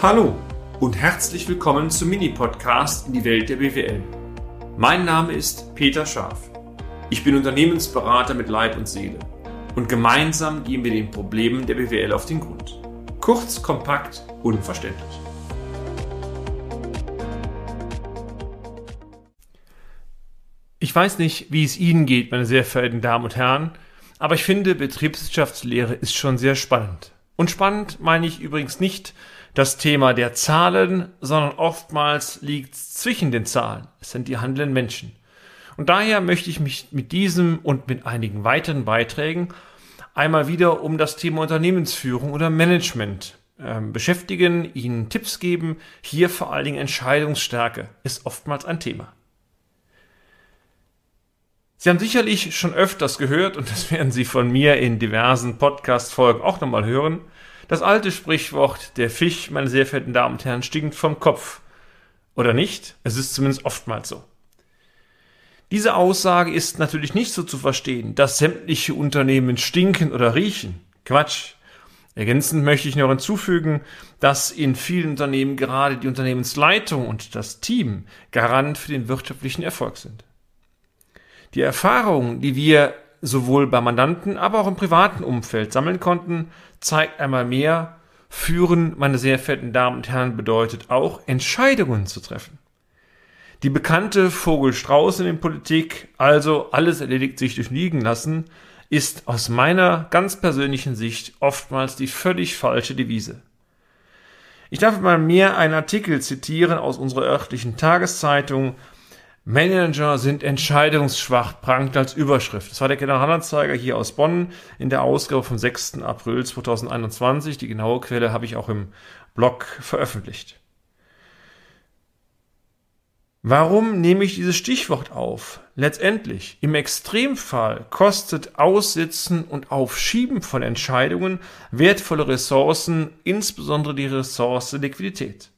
Hallo und herzlich willkommen zum Mini-Podcast in die Welt der BWL. Mein Name ist Peter Scharf. Ich bin Unternehmensberater mit Leib und Seele und gemeinsam gehen wir den Problemen der BWL auf den Grund. Kurz, kompakt, unverständlich. Ich weiß nicht, wie es Ihnen geht, meine sehr verehrten Damen und Herren, aber ich finde, Betriebswirtschaftslehre ist schon sehr spannend. Und spannend meine ich übrigens nicht das Thema der Zahlen, sondern oftmals liegt zwischen den Zahlen. Es sind die handelnden Menschen. Und daher möchte ich mich mit diesem und mit einigen weiteren Beiträgen einmal wieder um das Thema Unternehmensführung oder Management äh, beschäftigen, Ihnen Tipps geben. Hier vor allen Dingen Entscheidungsstärke ist oftmals ein Thema. Sie haben sicherlich schon öfters gehört, und das werden Sie von mir in diversen Podcast-Folgen auch nochmal hören, das alte Sprichwort, der Fisch, meine sehr verehrten Damen und Herren, stinkt vom Kopf. Oder nicht? Es ist zumindest oftmals so. Diese Aussage ist natürlich nicht so zu verstehen, dass sämtliche Unternehmen stinken oder riechen. Quatsch. Ergänzend möchte ich noch hinzufügen, dass in vielen Unternehmen gerade die Unternehmensleitung und das Team Garant für den wirtschaftlichen Erfolg sind. Die Erfahrungen, die wir sowohl bei Mandanten, aber auch im privaten Umfeld sammeln konnten, zeigt einmal mehr, führen, meine sehr verehrten Damen und Herren, bedeutet auch, Entscheidungen zu treffen. Die bekannte Vogelstrauß in der Politik, also alles erledigt sich durch Liegen lassen, ist aus meiner ganz persönlichen Sicht oftmals die völlig falsche Devise. Ich darf mal mehr einen Artikel zitieren aus unserer örtlichen Tageszeitung, Manager sind entscheidungsschwach, prangt als Überschrift. Das war der Generalanzeiger hier aus Bonn in der Ausgabe vom 6. April 2021. Die genaue Quelle habe ich auch im Blog veröffentlicht. Warum nehme ich dieses Stichwort auf? Letztendlich, im Extremfall kostet Aussitzen und Aufschieben von Entscheidungen wertvolle Ressourcen, insbesondere die Ressource Liquidität.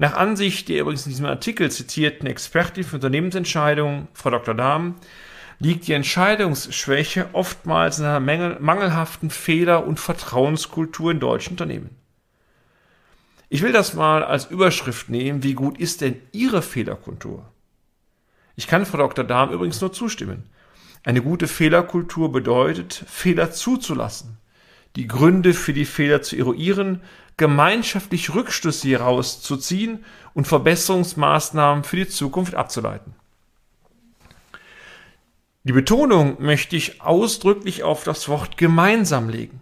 Nach Ansicht der übrigens in diesem Artikel zitierten Expertin für Unternehmensentscheidungen, Frau Dr. Dahm, liegt die Entscheidungsschwäche oftmals in einer mangelhaften Fehler- und Vertrauenskultur in deutschen Unternehmen. Ich will das mal als Überschrift nehmen, wie gut ist denn Ihre Fehlerkultur? Ich kann Frau Dr. Dahm übrigens nur zustimmen. Eine gute Fehlerkultur bedeutet, Fehler zuzulassen, die Gründe für die Fehler zu eruieren, gemeinschaftlich Rückschlüsse hieraus zu und Verbesserungsmaßnahmen für die Zukunft abzuleiten. Die Betonung möchte ich ausdrücklich auf das Wort gemeinsam legen.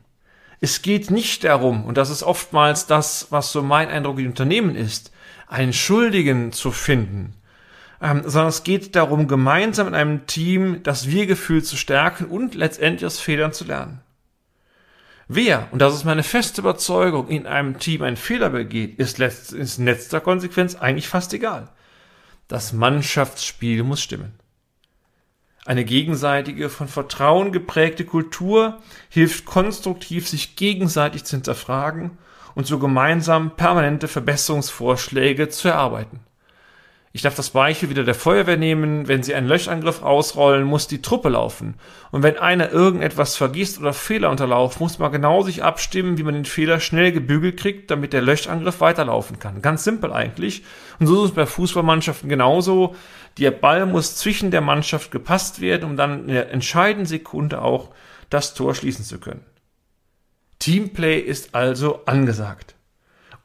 Es geht nicht darum, und das ist oftmals das, was so mein Eindruck in Unternehmen ist, einen Schuldigen zu finden, ähm, sondern es geht darum, gemeinsam in einem Team das Wir-Gefühl zu stärken und letztendlich aus Fehlern zu lernen. Wer, und das ist meine feste Überzeugung, in einem Team einen Fehler begeht, ist, in letzter Konsequenz eigentlich fast egal. Das Mannschaftsspiel muss stimmen. Eine gegenseitige, von Vertrauen geprägte Kultur hilft konstruktiv, sich gegenseitig zu hinterfragen und so gemeinsam permanente Verbesserungsvorschläge zu erarbeiten. Ich darf das Beispiel wieder der Feuerwehr nehmen. Wenn sie einen Löschangriff ausrollen, muss die Truppe laufen. Und wenn einer irgendetwas vergisst oder Fehler unterlaufen, muss man genau sich abstimmen, wie man den Fehler schnell gebügelt kriegt, damit der Löschangriff weiterlaufen kann. Ganz simpel eigentlich. Und so ist es bei Fußballmannschaften genauso. Der Ball muss zwischen der Mannschaft gepasst werden, um dann in der entscheidenden Sekunde auch das Tor schließen zu können. Teamplay ist also angesagt.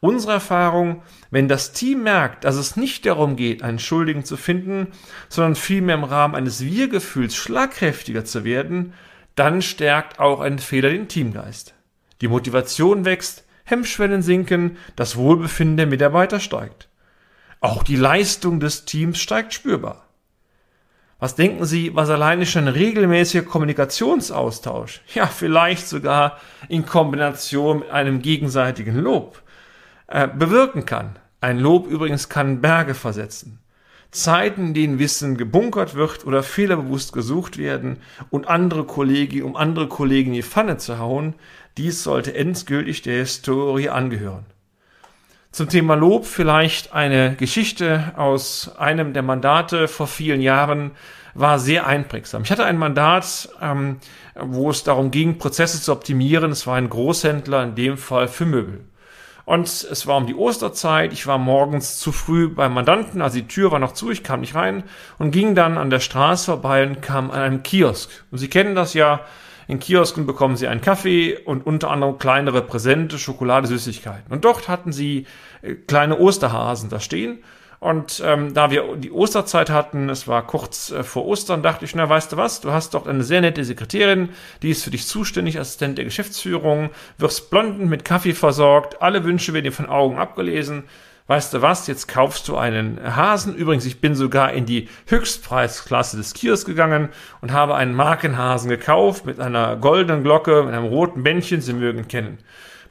Unsere Erfahrung, wenn das Team merkt, dass es nicht darum geht, einen Schuldigen zu finden, sondern vielmehr im Rahmen eines Wir-Gefühls schlagkräftiger zu werden, dann stärkt auch ein Fehler den Teamgeist. Die Motivation wächst, Hemmschwellen sinken, das Wohlbefinden der Mitarbeiter steigt. Auch die Leistung des Teams steigt spürbar. Was denken Sie, was alleine schon regelmäßiger Kommunikationsaustausch, ja vielleicht sogar in Kombination mit einem gegenseitigen Lob, äh, bewirken kann. Ein Lob übrigens kann Berge versetzen. Zeiten, in denen Wissen gebunkert wird oder fehlerbewusst gesucht werden und andere Kollegen, um andere Kollegen in die Pfanne zu hauen, dies sollte endgültig der Historie angehören. Zum Thema Lob vielleicht eine Geschichte aus einem der Mandate vor vielen Jahren war sehr einprägsam. Ich hatte ein Mandat, ähm, wo es darum ging, Prozesse zu optimieren. Es war ein Großhändler, in dem Fall für Möbel. Und es war um die Osterzeit. Ich war morgens zu früh beim Mandanten, also die Tür war noch zu, ich kam nicht rein und ging dann an der Straße vorbei und kam an einem Kiosk. Und Sie kennen das ja, in Kiosken bekommen Sie einen Kaffee und unter anderem kleinere Präsente, Schokolade, Süßigkeiten. Und dort hatten Sie äh, kleine Osterhasen da stehen. Und ähm, da wir die Osterzeit hatten, es war kurz äh, vor Ostern, dachte ich, na, weißt du was, du hast doch eine sehr nette Sekretärin, die ist für dich zuständig, Assistent der Geschäftsführung, wirst blonden mit Kaffee versorgt, alle Wünsche werden dir von Augen abgelesen. Weißt du was, jetzt kaufst du einen Hasen. Übrigens, ich bin sogar in die Höchstpreisklasse des Kios gegangen und habe einen Markenhasen gekauft mit einer goldenen Glocke, mit einem roten Bändchen, Sie mögen kennen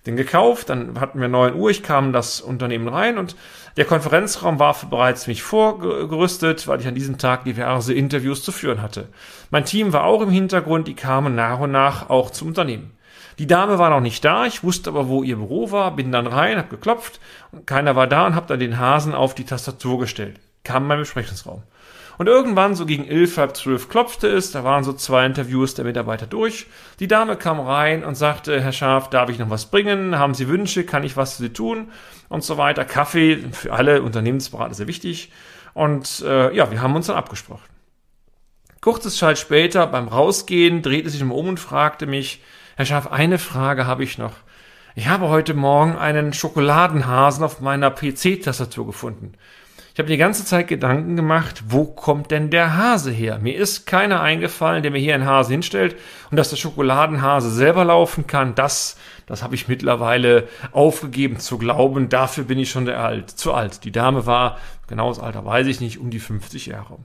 den gekauft, dann hatten wir 9 Uhr, ich kam in das Unternehmen rein und der Konferenzraum war bereits mich vorgerüstet, weil ich an diesem Tag diverse Interviews zu führen hatte. Mein Team war auch im Hintergrund, die kamen nach und nach auch zum Unternehmen. Die Dame war noch nicht da, ich wusste aber, wo ihr Büro war, bin dann rein, hab geklopft, keiner war da und hab dann den Hasen auf die Tastatur gestellt. Kam in meinen Besprechungsraum. Und irgendwann, so gegen elf, halb zwölf, klopfte es, da waren so zwei Interviews der Mitarbeiter durch. Die Dame kam rein und sagte, Herr Schaf, darf ich noch was bringen? Haben Sie Wünsche? Kann ich was für Sie tun? Und so weiter. Kaffee, für alle Unternehmensberater sehr wichtig. Und äh, ja, wir haben uns dann abgesprochen. Kurze Zeit später, beim Rausgehen, drehte sich um und fragte mich, Herr Schaf, eine Frage habe ich noch. Ich habe heute Morgen einen Schokoladenhasen auf meiner PC-Tastatur gefunden. Ich habe die ganze Zeit Gedanken gemacht, wo kommt denn der Hase her? Mir ist keiner eingefallen, der mir hier einen Hase hinstellt und dass der Schokoladenhase selber laufen kann, das, das habe ich mittlerweile aufgegeben zu glauben. Dafür bin ich schon alt, zu alt. Die Dame war, genaues Alter weiß ich nicht, um die 50 Jahre.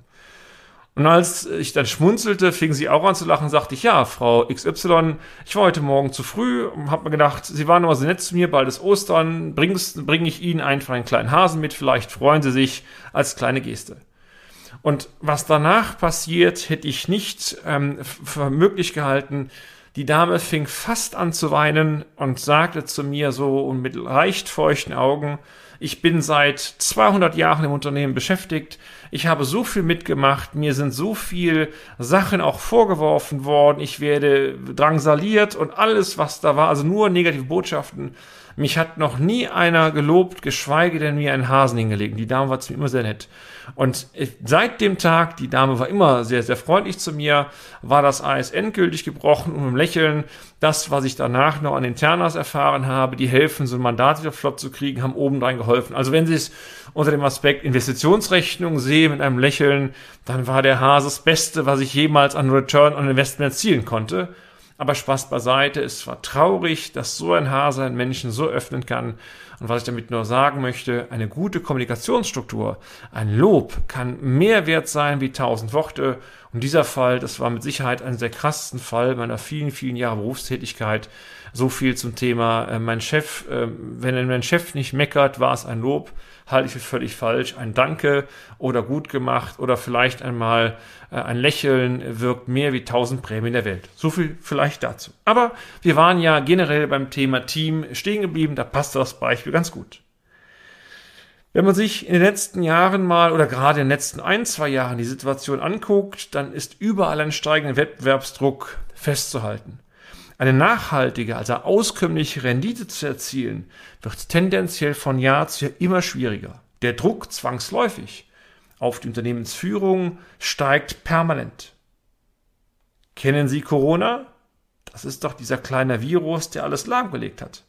Und als ich dann schmunzelte, fing sie auch an zu lachen, sagte ich, ja, Frau XY, ich war heute Morgen zu früh und habe mir gedacht, Sie waren immer so nett zu mir, bald ist Ostern, bringe bring ich Ihnen einfach einen kleinen Hasen mit, vielleicht freuen Sie sich als kleine Geste. Und was danach passiert, hätte ich nicht ähm, für möglich gehalten. Die Dame fing fast an zu weinen und sagte zu mir so und mit leicht feuchten Augen, ich bin seit 200 Jahren im Unternehmen beschäftigt. Ich habe so viel mitgemacht. Mir sind so viel Sachen auch vorgeworfen worden. Ich werde drangsaliert und alles, was da war, also nur negative Botschaften. Mich hat noch nie einer gelobt, geschweige denn mir einen Hasen hingelegt. Die Dame war zu mir immer sehr nett. Und seit dem Tag, die Dame war immer sehr, sehr freundlich zu mir, war das Eis endgültig gebrochen und im Lächeln, das, was ich danach noch an Internas erfahren habe, die helfen, so ein Mandat wieder flott zu kriegen, haben obendrein geholfen. Also wenn Sie es unter dem Aspekt Investitionsrechnung sehen mit einem Lächeln, dann war der Hase das Beste, was ich jemals an Return on Investment erzielen konnte. Aber Spaß beiseite, es war traurig, dass so ein Hase einen Menschen so öffnen kann. Und was ich damit nur sagen möchte, eine gute Kommunikationsstruktur, ein Lob kann mehr wert sein wie tausend Worte. Und dieser Fall, das war mit Sicherheit ein sehr krassesten Fall meiner vielen, vielen Jahre Berufstätigkeit. So viel zum Thema, äh, mein Chef, äh, wenn mein Chef nicht meckert, war es ein Lob halte ich für völlig falsch. Ein Danke oder gut gemacht oder vielleicht einmal äh, ein Lächeln wirkt mehr wie tausend Prämien der Welt. So viel vielleicht dazu. Aber wir waren ja generell beim Thema Team stehen geblieben, da passt das Beispiel ganz gut. Wenn man sich in den letzten Jahren mal oder gerade in den letzten ein, zwei Jahren die Situation anguckt, dann ist überall ein steigender Wettbewerbsdruck festzuhalten. Eine nachhaltige, also auskömmliche Rendite zu erzielen, wird tendenziell von Jahr zu Jahr immer schwieriger. Der Druck zwangsläufig auf die Unternehmensführung steigt permanent. Kennen Sie Corona? Das ist doch dieser kleine Virus, der alles lahmgelegt hat.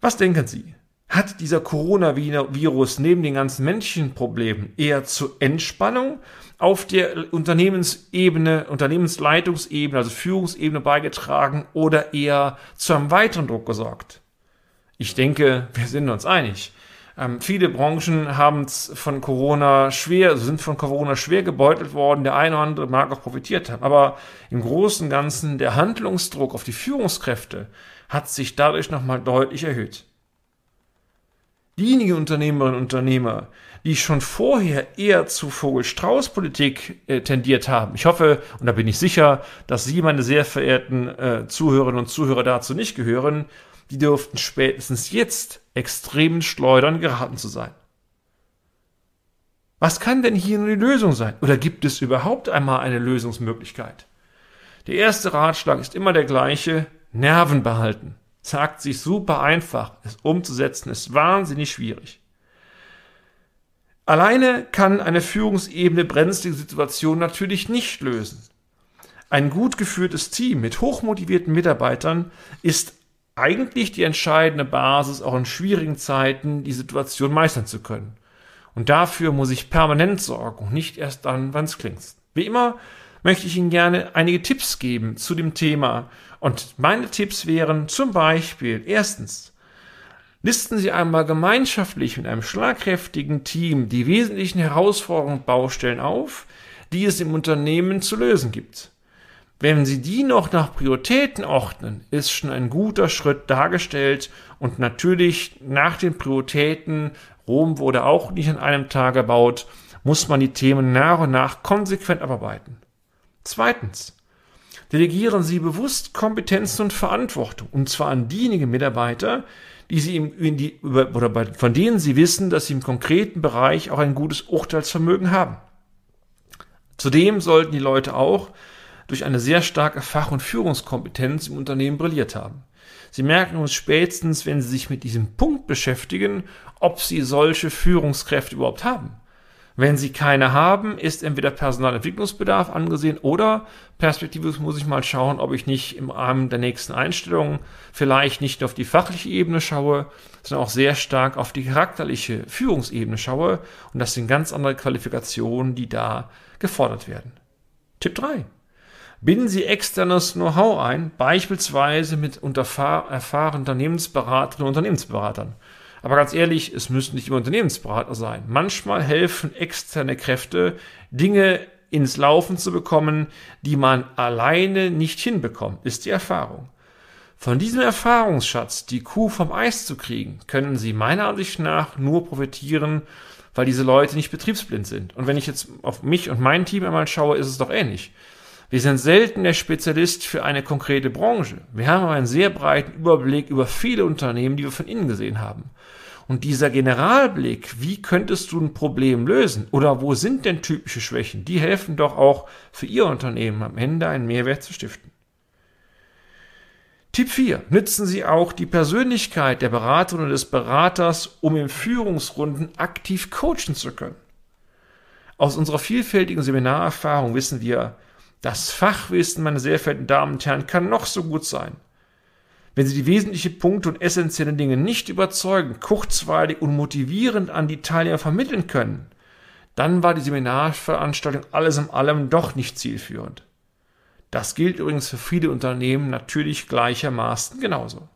Was denken Sie? Hat dieser Coronavirus neben den ganzen Menschenproblemen eher zur Entspannung auf der Unternehmensebene, Unternehmensleitungsebene, also Führungsebene beigetragen oder eher zu einem weiteren Druck gesorgt? Ich denke, wir sind uns einig. Ähm, viele Branchen haben es von Corona schwer, sind von Corona schwer gebeutelt worden. Der eine oder andere mag auch profitiert haben. Aber im Großen und Ganzen der Handlungsdruck auf die Führungskräfte hat sich dadurch nochmal deutlich erhöht. Diejenigen Unternehmerinnen und Unternehmer, die schon vorher eher zu Vogel-Strauß-Politik äh, tendiert haben. Ich hoffe, und da bin ich sicher, dass Sie, meine sehr verehrten äh, Zuhörerinnen und Zuhörer, dazu nicht gehören, die dürften spätestens jetzt extremen Schleudern geraten zu sein. Was kann denn hier nur die Lösung sein? Oder gibt es überhaupt einmal eine Lösungsmöglichkeit? Der erste Ratschlag ist immer der gleiche, Nerven behalten. Sagt sich super einfach, es umzusetzen ist wahnsinnig schwierig. Alleine kann eine Führungsebene brenzlige Situationen natürlich nicht lösen. Ein gut geführtes Team mit hochmotivierten Mitarbeitern ist eigentlich die entscheidende Basis, auch in schwierigen Zeiten die Situation meistern zu können. Und dafür muss ich permanent sorgen und nicht erst dann, wann es klingt. Wie immer möchte ich Ihnen gerne einige Tipps geben zu dem Thema. Und meine Tipps wären zum Beispiel erstens, listen Sie einmal gemeinschaftlich mit einem schlagkräftigen Team die wesentlichen Herausforderungen und Baustellen auf, die es im Unternehmen zu lösen gibt. Wenn Sie die noch nach Prioritäten ordnen, ist schon ein guter Schritt dargestellt und natürlich nach den Prioritäten, Rom wurde auch nicht an einem Tag gebaut, muss man die Themen nach und nach konsequent abarbeiten. Zweitens. Delegieren Sie bewusst Kompetenzen und Verantwortung, und zwar an diejenigen Mitarbeiter, die Sie im, in die, oder bei, von denen Sie wissen, dass Sie im konkreten Bereich auch ein gutes Urteilsvermögen haben. Zudem sollten die Leute auch durch eine sehr starke Fach- und Führungskompetenz im Unternehmen brilliert haben. Sie merken uns spätestens, wenn Sie sich mit diesem Punkt beschäftigen, ob Sie solche Führungskräfte überhaupt haben. Wenn Sie keine haben, ist entweder Personalentwicklungsbedarf angesehen oder perspektivisch muss ich mal schauen, ob ich nicht im Rahmen der nächsten Einstellung vielleicht nicht auf die fachliche Ebene schaue, sondern auch sehr stark auf die charakterliche Führungsebene schaue. Und das sind ganz andere Qualifikationen, die da gefordert werden. Tipp 3. Binden Sie externes Know-how ein, beispielsweise mit erfahrenen Unternehmensberaterinnen und Unternehmensberatern. Aber ganz ehrlich, es müssen nicht immer Unternehmensberater sein. Manchmal helfen externe Kräfte, Dinge ins Laufen zu bekommen, die man alleine nicht hinbekommt, ist die Erfahrung. Von diesem Erfahrungsschatz die Kuh vom Eis zu kriegen, können Sie meiner Ansicht nach nur profitieren, weil diese Leute nicht betriebsblind sind. Und wenn ich jetzt auf mich und mein Team einmal schaue, ist es doch ähnlich. Wir sind selten der Spezialist für eine konkrete Branche. Wir haben einen sehr breiten Überblick über viele Unternehmen, die wir von innen gesehen haben. Und dieser Generalblick, wie könntest du ein Problem lösen oder wo sind denn typische Schwächen, die helfen doch auch für Ihr Unternehmen am Ende einen Mehrwert zu stiften. Tipp 4. Nützen Sie auch die Persönlichkeit der Beraterin oder des Beraters, um in Führungsrunden aktiv coachen zu können. Aus unserer vielfältigen Seminarerfahrung wissen wir, das Fachwissen, meine sehr verehrten Damen und Herren, kann noch so gut sein. Wenn Sie die wesentlichen Punkte und essentiellen Dinge nicht überzeugend, kurzweilig und motivierend an die Teilnehmer vermitteln können, dann war die Seminarveranstaltung alles in allem doch nicht zielführend. Das gilt übrigens für viele Unternehmen natürlich gleichermaßen genauso.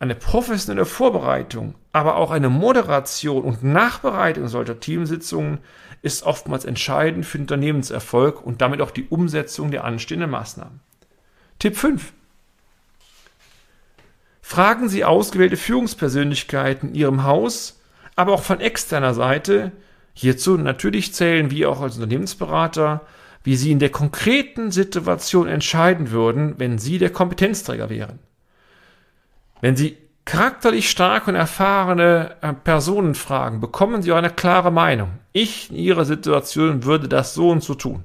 Eine professionelle Vorbereitung, aber auch eine Moderation und Nachbereitung solcher Teamsitzungen ist oftmals entscheidend für den Unternehmenserfolg und damit auch die Umsetzung der anstehenden Maßnahmen. Tipp 5. Fragen Sie ausgewählte Führungspersönlichkeiten in Ihrem Haus, aber auch von externer Seite, hierzu natürlich zählen wir auch als Unternehmensberater, wie Sie in der konkreten Situation entscheiden würden, wenn Sie der Kompetenzträger wären. Wenn Sie charakterlich starke und erfahrene äh, Personen fragen, bekommen Sie auch eine klare Meinung. Ich in Ihrer Situation würde das so und so tun.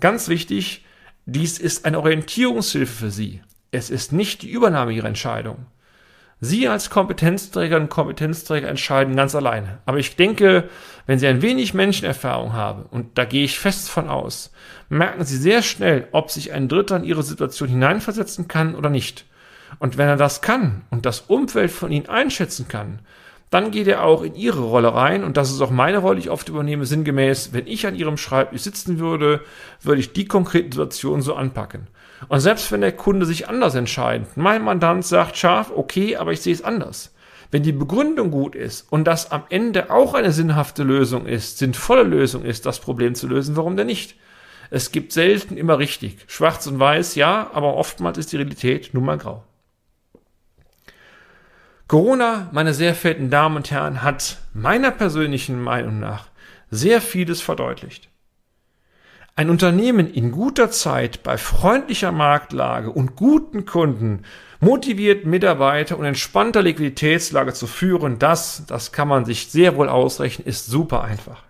Ganz wichtig, dies ist eine Orientierungshilfe für Sie. Es ist nicht die Übernahme Ihrer Entscheidung. Sie als Kompetenzträger und Kompetenzträger entscheiden ganz alleine. Aber ich denke, wenn Sie ein wenig Menschenerfahrung haben, und da gehe ich fest von aus, merken Sie sehr schnell, ob sich ein Dritter in Ihre Situation hineinversetzen kann oder nicht. Und wenn er das kann und das Umfeld von ihnen einschätzen kann, dann geht er auch in ihre Rolle rein und das ist auch meine Rolle, die ich oft übernehme, sinngemäß, wenn ich an ihrem Schreibtisch sitzen würde, würde ich die konkreten Situationen so anpacken. Und selbst wenn der Kunde sich anders entscheidet, mein Mandant sagt scharf, okay, aber ich sehe es anders. Wenn die Begründung gut ist und das am Ende auch eine sinnhafte Lösung ist, sinnvolle Lösung ist, das Problem zu lösen, warum denn nicht? Es gibt selten immer richtig. Schwarz und weiß, ja, aber oftmals ist die Realität nun mal grau. Corona, meine sehr verehrten Damen und Herren, hat meiner persönlichen Meinung nach sehr vieles verdeutlicht. Ein Unternehmen in guter Zeit bei freundlicher Marktlage und guten Kunden, motiviert Mitarbeiter und entspannter Liquiditätslage zu führen, das, das kann man sich sehr wohl ausrechnen, ist super einfach.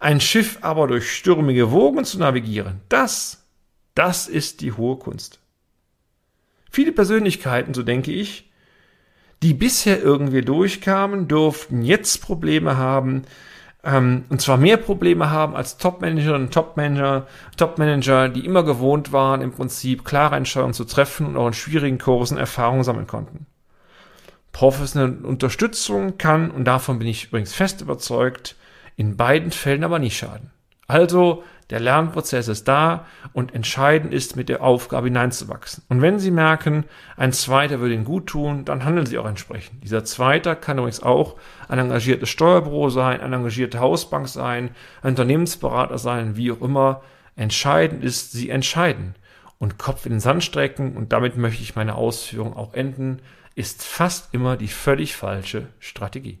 Ein Schiff aber durch stürmige Wogen zu navigieren, das, das ist die hohe Kunst. Viele Persönlichkeiten, so denke ich, die bisher irgendwie durchkamen, durften jetzt Probleme haben, ähm, und zwar mehr Probleme haben als Top-Managerinnen und Top-Manager, Top-Manager, die immer gewohnt waren, im Prinzip klare Entscheidungen zu treffen und auch in schwierigen Kursen Erfahrungen sammeln konnten. Professionelle Unterstützung kann, und davon bin ich übrigens fest überzeugt, in beiden Fällen aber nicht schaden. Also der Lernprozess ist da und entscheidend ist, mit der Aufgabe hineinzuwachsen. Und wenn Sie merken, ein Zweiter würde Ihnen gut tun, dann handeln Sie auch entsprechend. Dieser Zweiter kann übrigens auch ein engagiertes Steuerbüro sein, eine engagierte Hausbank sein, ein Unternehmensberater sein, wie auch immer. Entscheidend ist, Sie entscheiden und Kopf in den Sand strecken und damit möchte ich meine Ausführung auch enden, ist fast immer die völlig falsche Strategie.